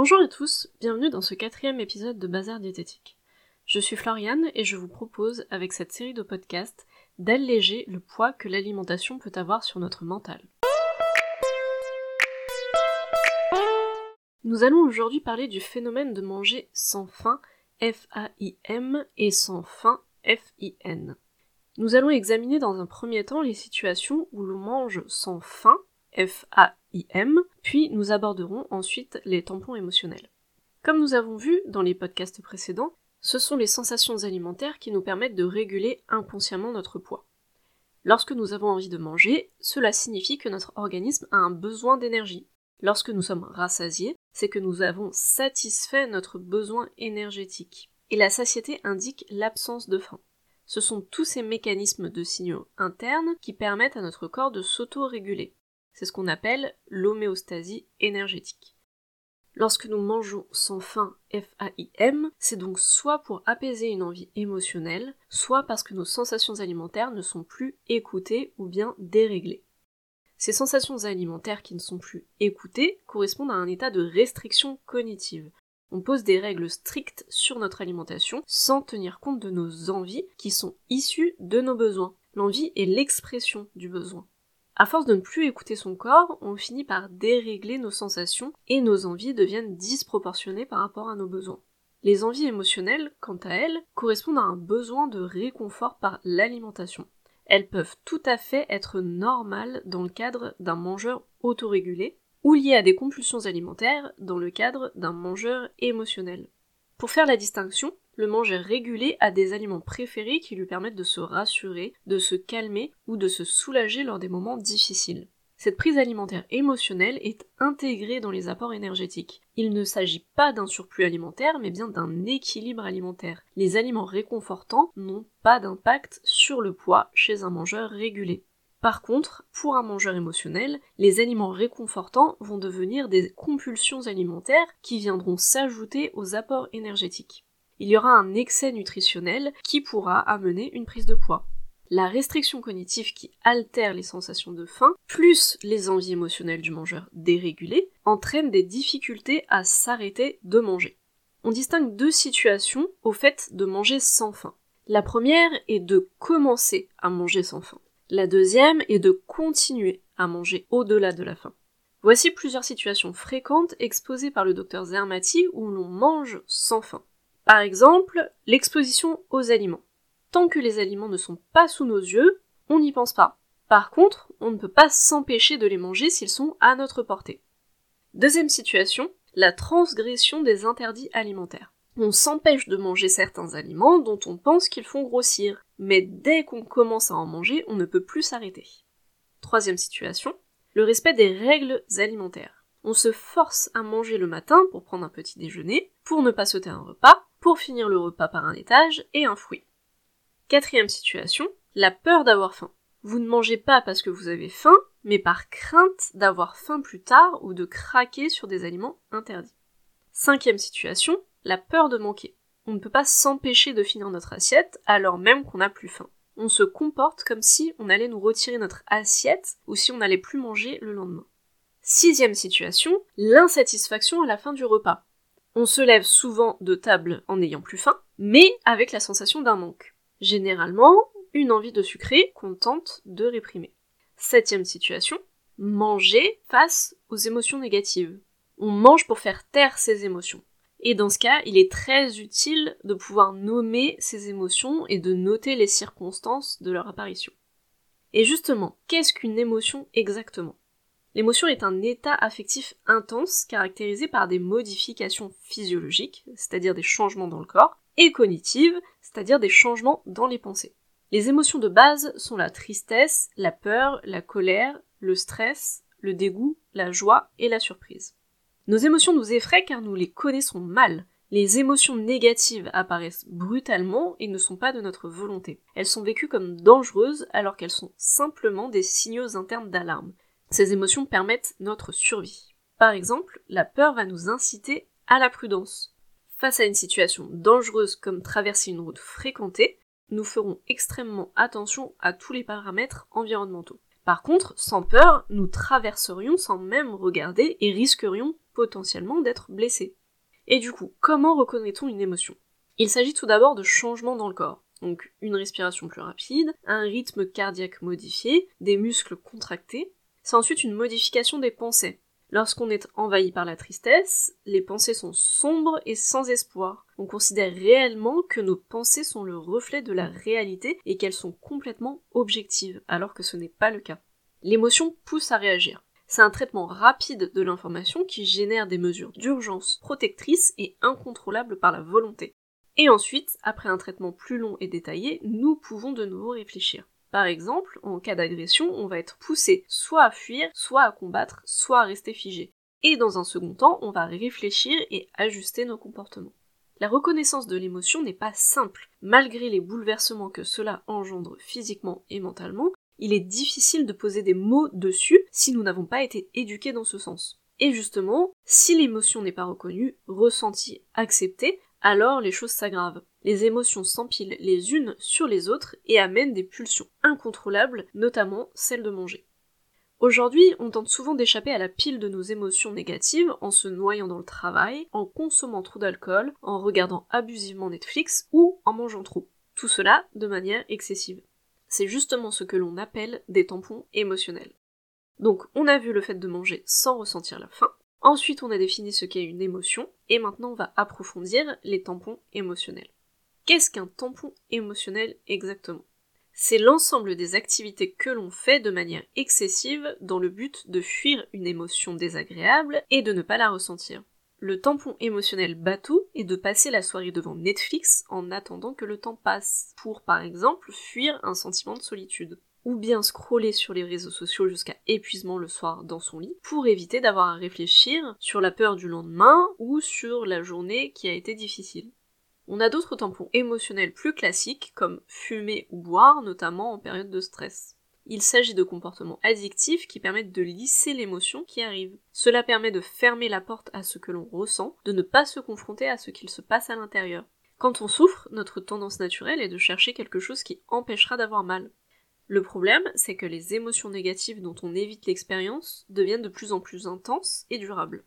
Bonjour à tous, bienvenue dans ce quatrième épisode de Bazar Diététique. Je suis Floriane et je vous propose, avec cette série de podcasts, d'alléger le poids que l'alimentation peut avoir sur notre mental. Nous allons aujourd'hui parler du phénomène de manger sans faim, F-A-I-M, et sans faim, F-I-N. Nous allons examiner dans un premier temps les situations où l'on mange sans faim, Puis nous aborderons ensuite les tampons émotionnels. Comme nous avons vu dans les podcasts précédents, ce sont les sensations alimentaires qui nous permettent de réguler inconsciemment notre poids. Lorsque nous avons envie de manger, cela signifie que notre organisme a un besoin d'énergie. Lorsque nous sommes rassasiés, c'est que nous avons satisfait notre besoin énergétique. Et la satiété indique l'absence de faim. Ce sont tous ces mécanismes de signaux internes qui permettent à notre corps de s'auto-réguler. C'est ce qu'on appelle l'homéostasie énergétique. Lorsque nous mangeons sans faim FAIM, c'est donc soit pour apaiser une envie émotionnelle, soit parce que nos sensations alimentaires ne sont plus écoutées ou bien déréglées. Ces sensations alimentaires qui ne sont plus écoutées correspondent à un état de restriction cognitive. On pose des règles strictes sur notre alimentation sans tenir compte de nos envies qui sont issues de nos besoins. L'envie est l'expression du besoin. À force de ne plus écouter son corps, on finit par dérégler nos sensations et nos envies deviennent disproportionnées par rapport à nos besoins. Les envies émotionnelles, quant à elles, correspondent à un besoin de réconfort par l'alimentation. Elles peuvent tout à fait être normales dans le cadre d'un mangeur autorégulé ou liées à des compulsions alimentaires dans le cadre d'un mangeur émotionnel. Pour faire la distinction, le mangeur régulé a des aliments préférés qui lui permettent de se rassurer, de se calmer ou de se soulager lors des moments difficiles. Cette prise alimentaire émotionnelle est intégrée dans les apports énergétiques. Il ne s'agit pas d'un surplus alimentaire, mais bien d'un équilibre alimentaire. Les aliments réconfortants n'ont pas d'impact sur le poids chez un mangeur régulé. Par contre, pour un mangeur émotionnel, les aliments réconfortants vont devenir des compulsions alimentaires qui viendront s'ajouter aux apports énergétiques il y aura un excès nutritionnel qui pourra amener une prise de poids. La restriction cognitive qui altère les sensations de faim, plus les envies émotionnelles du mangeur dérégulées, entraîne des difficultés à s'arrêter de manger. On distingue deux situations au fait de manger sans faim. La première est de commencer à manger sans faim. La deuxième est de continuer à manger au-delà de la faim. Voici plusieurs situations fréquentes exposées par le docteur Zermati où l'on mange sans faim. Par exemple, l'exposition aux aliments. Tant que les aliments ne sont pas sous nos yeux, on n'y pense pas. Par contre, on ne peut pas s'empêcher de les manger s'ils sont à notre portée. Deuxième situation, la transgression des interdits alimentaires. On s'empêche de manger certains aliments dont on pense qu'ils font grossir, mais dès qu'on commence à en manger, on ne peut plus s'arrêter. Troisième situation, le respect des règles alimentaires. On se force à manger le matin pour prendre un petit déjeuner, pour ne pas sauter un repas, pour finir le repas par un étage et un fruit. Quatrième situation, la peur d'avoir faim. Vous ne mangez pas parce que vous avez faim, mais par crainte d'avoir faim plus tard ou de craquer sur des aliments interdits. Cinquième situation, la peur de manquer. On ne peut pas s'empêcher de finir notre assiette alors même qu'on n'a plus faim. On se comporte comme si on allait nous retirer notre assiette ou si on n'allait plus manger le lendemain. Sixième situation, l'insatisfaction à la fin du repas. On se lève souvent de table en n'ayant plus faim, mais avec la sensation d'un manque. Généralement, une envie de sucrer qu'on tente de réprimer. Septième situation, manger face aux émotions négatives. On mange pour faire taire ses émotions. Et dans ce cas, il est très utile de pouvoir nommer ces émotions et de noter les circonstances de leur apparition. Et justement, qu'est-ce qu'une émotion exactement? L'émotion est un état affectif intense caractérisé par des modifications physiologiques, c'est-à-dire des changements dans le corps, et cognitives, c'est-à-dire des changements dans les pensées. Les émotions de base sont la tristesse, la peur, la colère, le stress, le dégoût, la joie et la surprise. Nos émotions nous effraient car nous les connaissons mal. Les émotions négatives apparaissent brutalement et ne sont pas de notre volonté. Elles sont vécues comme dangereuses alors qu'elles sont simplement des signaux internes d'alarme. Ces émotions permettent notre survie. Par exemple, la peur va nous inciter à la prudence. Face à une situation dangereuse comme traverser une route fréquentée, nous ferons extrêmement attention à tous les paramètres environnementaux. Par contre, sans peur, nous traverserions sans même regarder et risquerions potentiellement d'être blessés. Et du coup, comment reconnaît-on une émotion? Il s'agit tout d'abord de changements dans le corps. Donc une respiration plus rapide, un rythme cardiaque modifié, des muscles contractés. C'est ensuite une modification des pensées. Lorsqu'on est envahi par la tristesse, les pensées sont sombres et sans espoir. On considère réellement que nos pensées sont le reflet de la réalité et qu'elles sont complètement objectives, alors que ce n'est pas le cas. L'émotion pousse à réagir. C'est un traitement rapide de l'information qui génère des mesures d'urgence protectrices et incontrôlables par la volonté. Et ensuite, après un traitement plus long et détaillé, nous pouvons de nouveau réfléchir. Par exemple, en cas d'agression, on va être poussé soit à fuir, soit à combattre, soit à rester figé. Et dans un second temps, on va réfléchir et ajuster nos comportements. La reconnaissance de l'émotion n'est pas simple. Malgré les bouleversements que cela engendre physiquement et mentalement, il est difficile de poser des mots dessus si nous n'avons pas été éduqués dans ce sens. Et justement, si l'émotion n'est pas reconnue, ressentie, acceptée, alors les choses s'aggravent. Les émotions s'empilent les unes sur les autres et amènent des pulsions incontrôlables, notamment celle de manger. Aujourd'hui, on tente souvent d'échapper à la pile de nos émotions négatives en se noyant dans le travail, en consommant trop d'alcool, en regardant abusivement Netflix ou en mangeant trop. Tout cela de manière excessive. C'est justement ce que l'on appelle des tampons émotionnels. Donc on a vu le fait de manger sans ressentir la faim, ensuite on a défini ce qu'est une émotion, et maintenant on va approfondir les tampons émotionnels. Qu'est-ce qu'un tampon émotionnel exactement? C'est l'ensemble des activités que l'on fait de manière excessive dans le but de fuir une émotion désagréable et de ne pas la ressentir. Le tampon émotionnel bateau est de passer la soirée devant Netflix en attendant que le temps passe, pour par exemple fuir un sentiment de solitude. Ou bien scroller sur les réseaux sociaux jusqu'à épuisement le soir dans son lit, pour éviter d'avoir à réfléchir sur la peur du lendemain ou sur la journée qui a été difficile. On a d'autres tampons émotionnels plus classiques, comme fumer ou boire, notamment en période de stress. Il s'agit de comportements addictifs qui permettent de lisser l'émotion qui arrive. Cela permet de fermer la porte à ce que l'on ressent, de ne pas se confronter à ce qu'il se passe à l'intérieur. Quand on souffre, notre tendance naturelle est de chercher quelque chose qui empêchera d'avoir mal. Le problème, c'est que les émotions négatives dont on évite l'expérience deviennent de plus en plus intenses et durables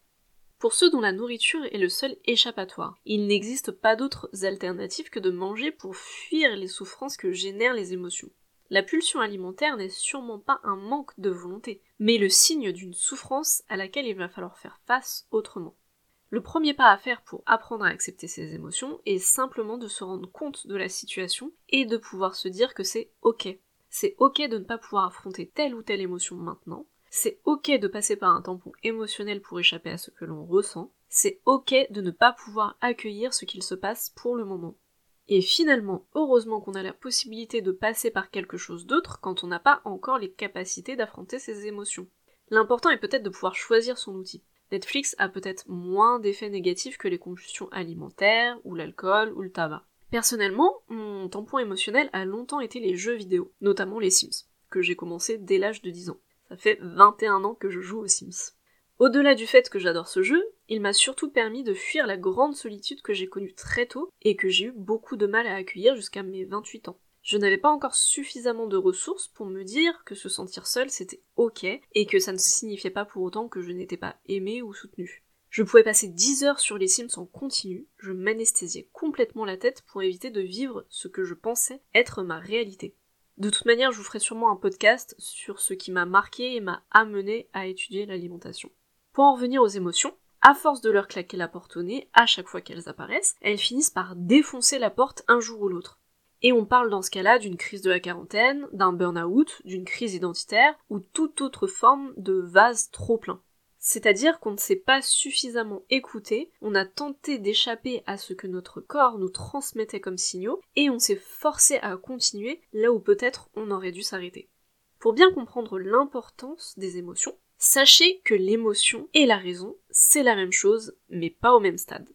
pour ceux dont la nourriture est le seul échappatoire. Il n'existe pas d'autres alternatives que de manger pour fuir les souffrances que génèrent les émotions. La pulsion alimentaire n'est sûrement pas un manque de volonté, mais le signe d'une souffrance à laquelle il va falloir faire face autrement. Le premier pas à faire pour apprendre à accepter ses émotions est simplement de se rendre compte de la situation et de pouvoir se dire que c'est ok. C'est ok de ne pas pouvoir affronter telle ou telle émotion maintenant, c'est ok de passer par un tampon émotionnel pour échapper à ce que l'on ressent. C'est ok de ne pas pouvoir accueillir ce qu'il se passe pour le moment. Et finalement, heureusement qu'on a la possibilité de passer par quelque chose d'autre quand on n'a pas encore les capacités d'affronter ses émotions. L'important est peut-être de pouvoir choisir son outil. Netflix a peut-être moins d'effets négatifs que les compulsions alimentaires, ou l'alcool, ou le tabac. Personnellement, mon tampon émotionnel a longtemps été les jeux vidéo, notamment les Sims, que j'ai commencé dès l'âge de 10 ans. Ça fait 21 ans que je joue aux Sims. Au-delà du fait que j'adore ce jeu, il m'a surtout permis de fuir la grande solitude que j'ai connue très tôt et que j'ai eu beaucoup de mal à accueillir jusqu'à mes 28 ans. Je n'avais pas encore suffisamment de ressources pour me dire que se sentir seul c'était ok et que ça ne signifiait pas pour autant que je n'étais pas aimée ou soutenue. Je pouvais passer 10 heures sur les Sims en continu, je m'anesthésiais complètement la tête pour éviter de vivre ce que je pensais être ma réalité. De toute manière, je vous ferai sûrement un podcast sur ce qui m'a marqué et m'a amené à étudier l'alimentation. Pour en revenir aux émotions, à force de leur claquer la porte au nez à chaque fois qu'elles apparaissent, elles finissent par défoncer la porte un jour ou l'autre. Et on parle dans ce cas-là d'une crise de la quarantaine, d'un burn-out, d'une crise identitaire ou toute autre forme de vase trop plein. C'est-à-dire qu'on ne s'est pas suffisamment écouté, on a tenté d'échapper à ce que notre corps nous transmettait comme signaux, et on s'est forcé à continuer là où peut-être on aurait dû s'arrêter. Pour bien comprendre l'importance des émotions, sachez que l'émotion et la raison, c'est la même chose, mais pas au même stade.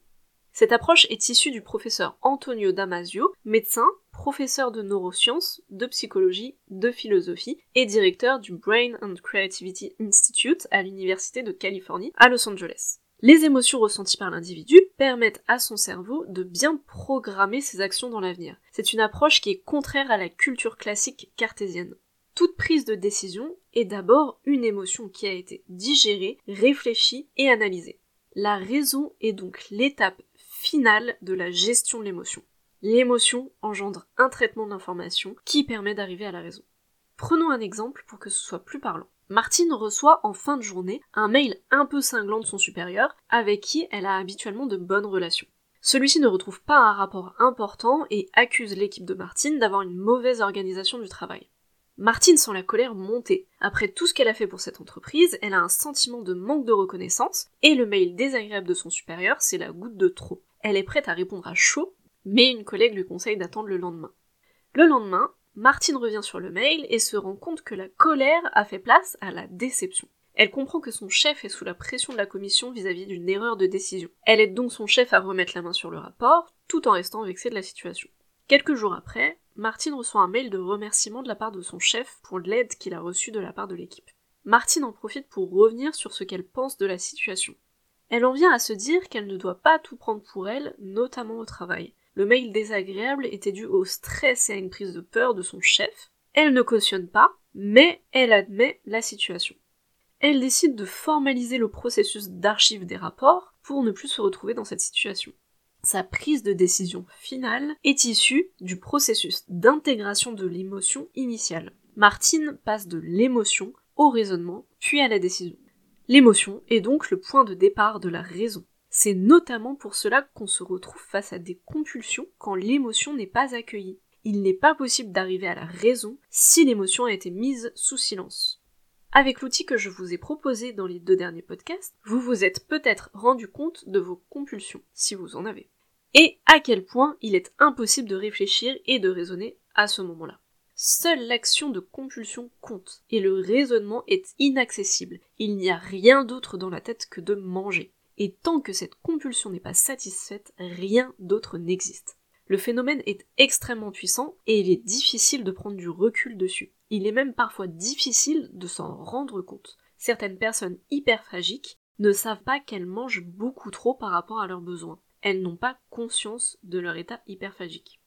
Cette approche est issue du professeur Antonio Damasio, médecin, professeur de neurosciences, de psychologie, de philosophie et directeur du Brain and Creativity Institute à l'Université de Californie à Los Angeles. Les émotions ressenties par l'individu permettent à son cerveau de bien programmer ses actions dans l'avenir. C'est une approche qui est contraire à la culture classique cartésienne. Toute prise de décision est d'abord une émotion qui a été digérée, réfléchie et analysée. La raison est donc l'étape finale de la gestion de l'émotion. L'émotion engendre un traitement d'information qui permet d'arriver à la raison. Prenons un exemple pour que ce soit plus parlant. Martine reçoit en fin de journée un mail un peu cinglant de son supérieur avec qui elle a habituellement de bonnes relations. Celui-ci ne retrouve pas un rapport important et accuse l'équipe de Martine d'avoir une mauvaise organisation du travail. Martine sent la colère monter. Après tout ce qu'elle a fait pour cette entreprise, elle a un sentiment de manque de reconnaissance et le mail désagréable de son supérieur, c'est la goutte de trop. Elle est prête à répondre à chaud, mais une collègue lui conseille d'attendre le lendemain. Le lendemain, Martine revient sur le mail et se rend compte que la colère a fait place à la déception. Elle comprend que son chef est sous la pression de la commission vis-à-vis d'une erreur de décision. Elle aide donc son chef à remettre la main sur le rapport, tout en restant vexée de la situation. Quelques jours après, Martine reçoit un mail de remerciement de la part de son chef pour l'aide qu'il a reçue de la part de l'équipe. Martine en profite pour revenir sur ce qu'elle pense de la situation. Elle en vient à se dire qu'elle ne doit pas tout prendre pour elle, notamment au travail. Le mail désagréable était dû au stress et à une prise de peur de son chef. Elle ne cautionne pas, mais elle admet la situation. Elle décide de formaliser le processus d'archive des rapports pour ne plus se retrouver dans cette situation. Sa prise de décision finale est issue du processus d'intégration de l'émotion initiale. Martine passe de l'émotion au raisonnement, puis à la décision. L'émotion est donc le point de départ de la raison. C'est notamment pour cela qu'on se retrouve face à des compulsions quand l'émotion n'est pas accueillie. Il n'est pas possible d'arriver à la raison si l'émotion a été mise sous silence. Avec l'outil que je vous ai proposé dans les deux derniers podcasts, vous vous êtes peut-être rendu compte de vos compulsions, si vous en avez. Et à quel point il est impossible de réfléchir et de raisonner à ce moment-là. Seule l'action de compulsion compte, et le raisonnement est inaccessible. Il n'y a rien d'autre dans la tête que de manger et tant que cette compulsion n'est pas satisfaite, rien d'autre n'existe. Le phénomène est extrêmement puissant et il est difficile de prendre du recul dessus. Il est même parfois difficile de s'en rendre compte. Certaines personnes hyperphagiques ne savent pas qu'elles mangent beaucoup trop par rapport à leurs besoins. Elles n'ont pas conscience de leur état hyperphagique.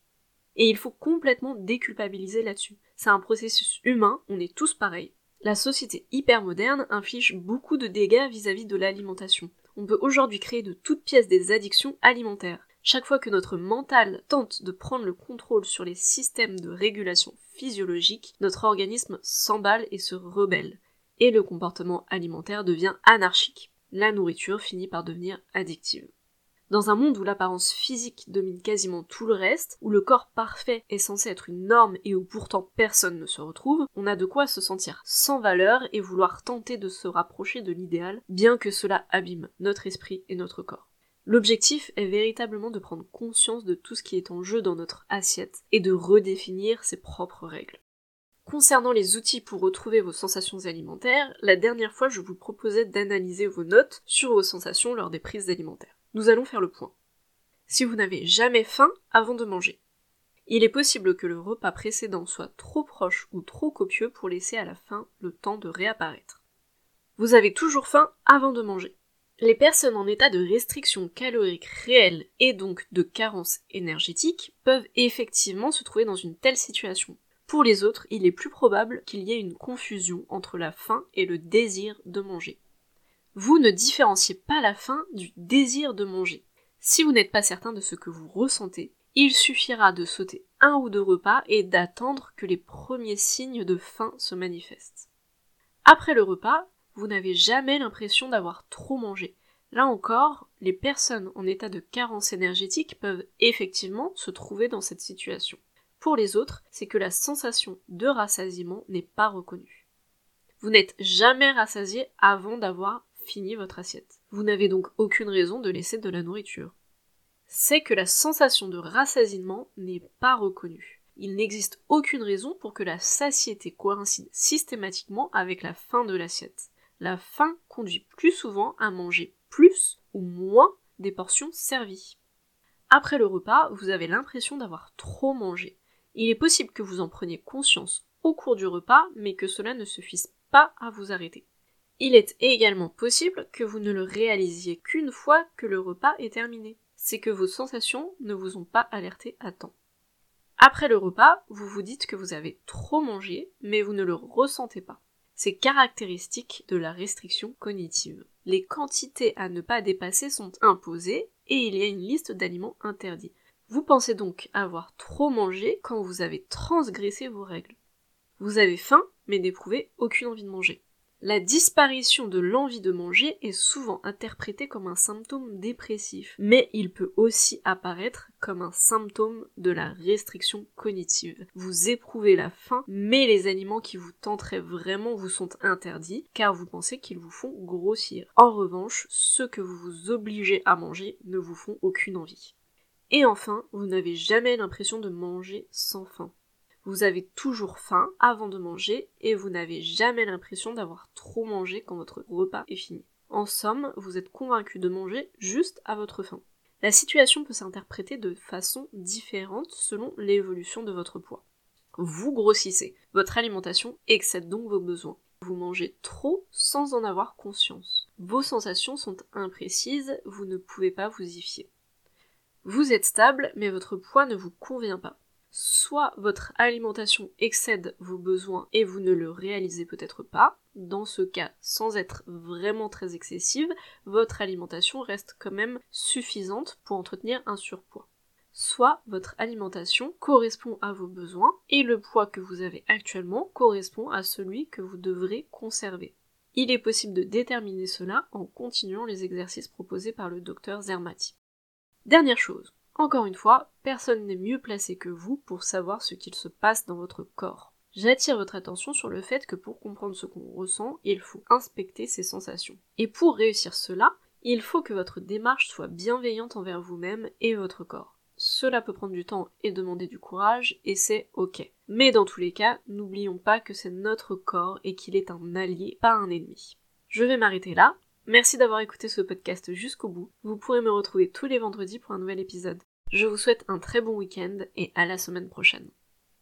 Et il faut complètement déculpabiliser là-dessus. C'est un processus humain, on est tous pareils. La société hypermoderne inflige beaucoup de dégâts vis-à-vis de l'alimentation on peut aujourd'hui créer de toutes pièces des addictions alimentaires. Chaque fois que notre mental tente de prendre le contrôle sur les systèmes de régulation physiologique, notre organisme s'emballe et se rebelle. Et le comportement alimentaire devient anarchique. La nourriture finit par devenir addictive. Dans un monde où l'apparence physique domine quasiment tout le reste, où le corps parfait est censé être une norme et où pourtant personne ne se retrouve, on a de quoi se sentir sans valeur et vouloir tenter de se rapprocher de l'idéal, bien que cela abîme notre esprit et notre corps. L'objectif est véritablement de prendre conscience de tout ce qui est en jeu dans notre assiette et de redéfinir ses propres règles. Concernant les outils pour retrouver vos sensations alimentaires, la dernière fois je vous proposais d'analyser vos notes sur vos sensations lors des prises alimentaires nous allons faire le point. Si vous n'avez jamais faim avant de manger, il est possible que le repas précédent soit trop proche ou trop copieux pour laisser à la fin le temps de réapparaître. Vous avez toujours faim avant de manger. Les personnes en état de restriction calorique réelle et donc de carence énergétique peuvent effectivement se trouver dans une telle situation. Pour les autres, il est plus probable qu'il y ait une confusion entre la faim et le désir de manger vous ne différenciez pas la faim du désir de manger. Si vous n'êtes pas certain de ce que vous ressentez, il suffira de sauter un ou deux repas et d'attendre que les premiers signes de faim se manifestent. Après le repas, vous n'avez jamais l'impression d'avoir trop mangé. Là encore, les personnes en état de carence énergétique peuvent effectivement se trouver dans cette situation. Pour les autres, c'est que la sensation de rassasiement n'est pas reconnue. Vous n'êtes jamais rassasié avant d'avoir votre assiette. Vous n'avez donc aucune raison de laisser de la nourriture. C'est que la sensation de rassasiement n'est pas reconnue. Il n'existe aucune raison pour que la satiété coïncide systématiquement avec la faim de l'assiette. La faim conduit plus souvent à manger plus ou moins des portions servies. Après le repas, vous avez l'impression d'avoir trop mangé. Il est possible que vous en preniez conscience au cours du repas, mais que cela ne suffise pas à vous arrêter. Il est également possible que vous ne le réalisiez qu'une fois que le repas est terminé. C'est que vos sensations ne vous ont pas alerté à temps. Après le repas, vous vous dites que vous avez trop mangé, mais vous ne le ressentez pas. C'est caractéristique de la restriction cognitive. Les quantités à ne pas dépasser sont imposées et il y a une liste d'aliments interdits. Vous pensez donc avoir trop mangé quand vous avez transgressé vos règles. Vous avez faim, mais n'éprouvez aucune envie de manger. La disparition de l'envie de manger est souvent interprétée comme un symptôme dépressif, mais il peut aussi apparaître comme un symptôme de la restriction cognitive. Vous éprouvez la faim, mais les aliments qui vous tenteraient vraiment vous sont interdits, car vous pensez qu'ils vous font grossir. En revanche, ceux que vous vous obligez à manger ne vous font aucune envie. Et enfin, vous n'avez jamais l'impression de manger sans faim. Vous avez toujours faim avant de manger et vous n'avez jamais l'impression d'avoir trop mangé quand votre repas est fini. En somme, vous êtes convaincu de manger juste à votre faim. La situation peut s'interpréter de façon différente selon l'évolution de votre poids. Vous grossissez. Votre alimentation excède donc vos besoins. Vous mangez trop sans en avoir conscience. Vos sensations sont imprécises, vous ne pouvez pas vous y fier. Vous êtes stable, mais votre poids ne vous convient pas soit votre alimentation excède vos besoins et vous ne le réalisez peut-être pas. Dans ce cas, sans être vraiment très excessive, votre alimentation reste quand même suffisante pour entretenir un surpoids. Soit votre alimentation correspond à vos besoins et le poids que vous avez actuellement correspond à celui que vous devrez conserver. Il est possible de déterminer cela en continuant les exercices proposés par le docteur Zermati. Dernière chose, encore une fois, personne n'est mieux placé que vous pour savoir ce qu'il se passe dans votre corps. J'attire votre attention sur le fait que pour comprendre ce qu'on ressent, il faut inspecter ses sensations. Et pour réussir cela, il faut que votre démarche soit bienveillante envers vous-même et votre corps. Cela peut prendre du temps et demander du courage, et c'est ok. Mais dans tous les cas, n'oublions pas que c'est notre corps et qu'il est un allié, pas un ennemi. Je vais m'arrêter là. Merci d'avoir écouté ce podcast jusqu'au bout. Vous pourrez me retrouver tous les vendredis pour un nouvel épisode. Je vous souhaite un très bon week-end et à la semaine prochaine.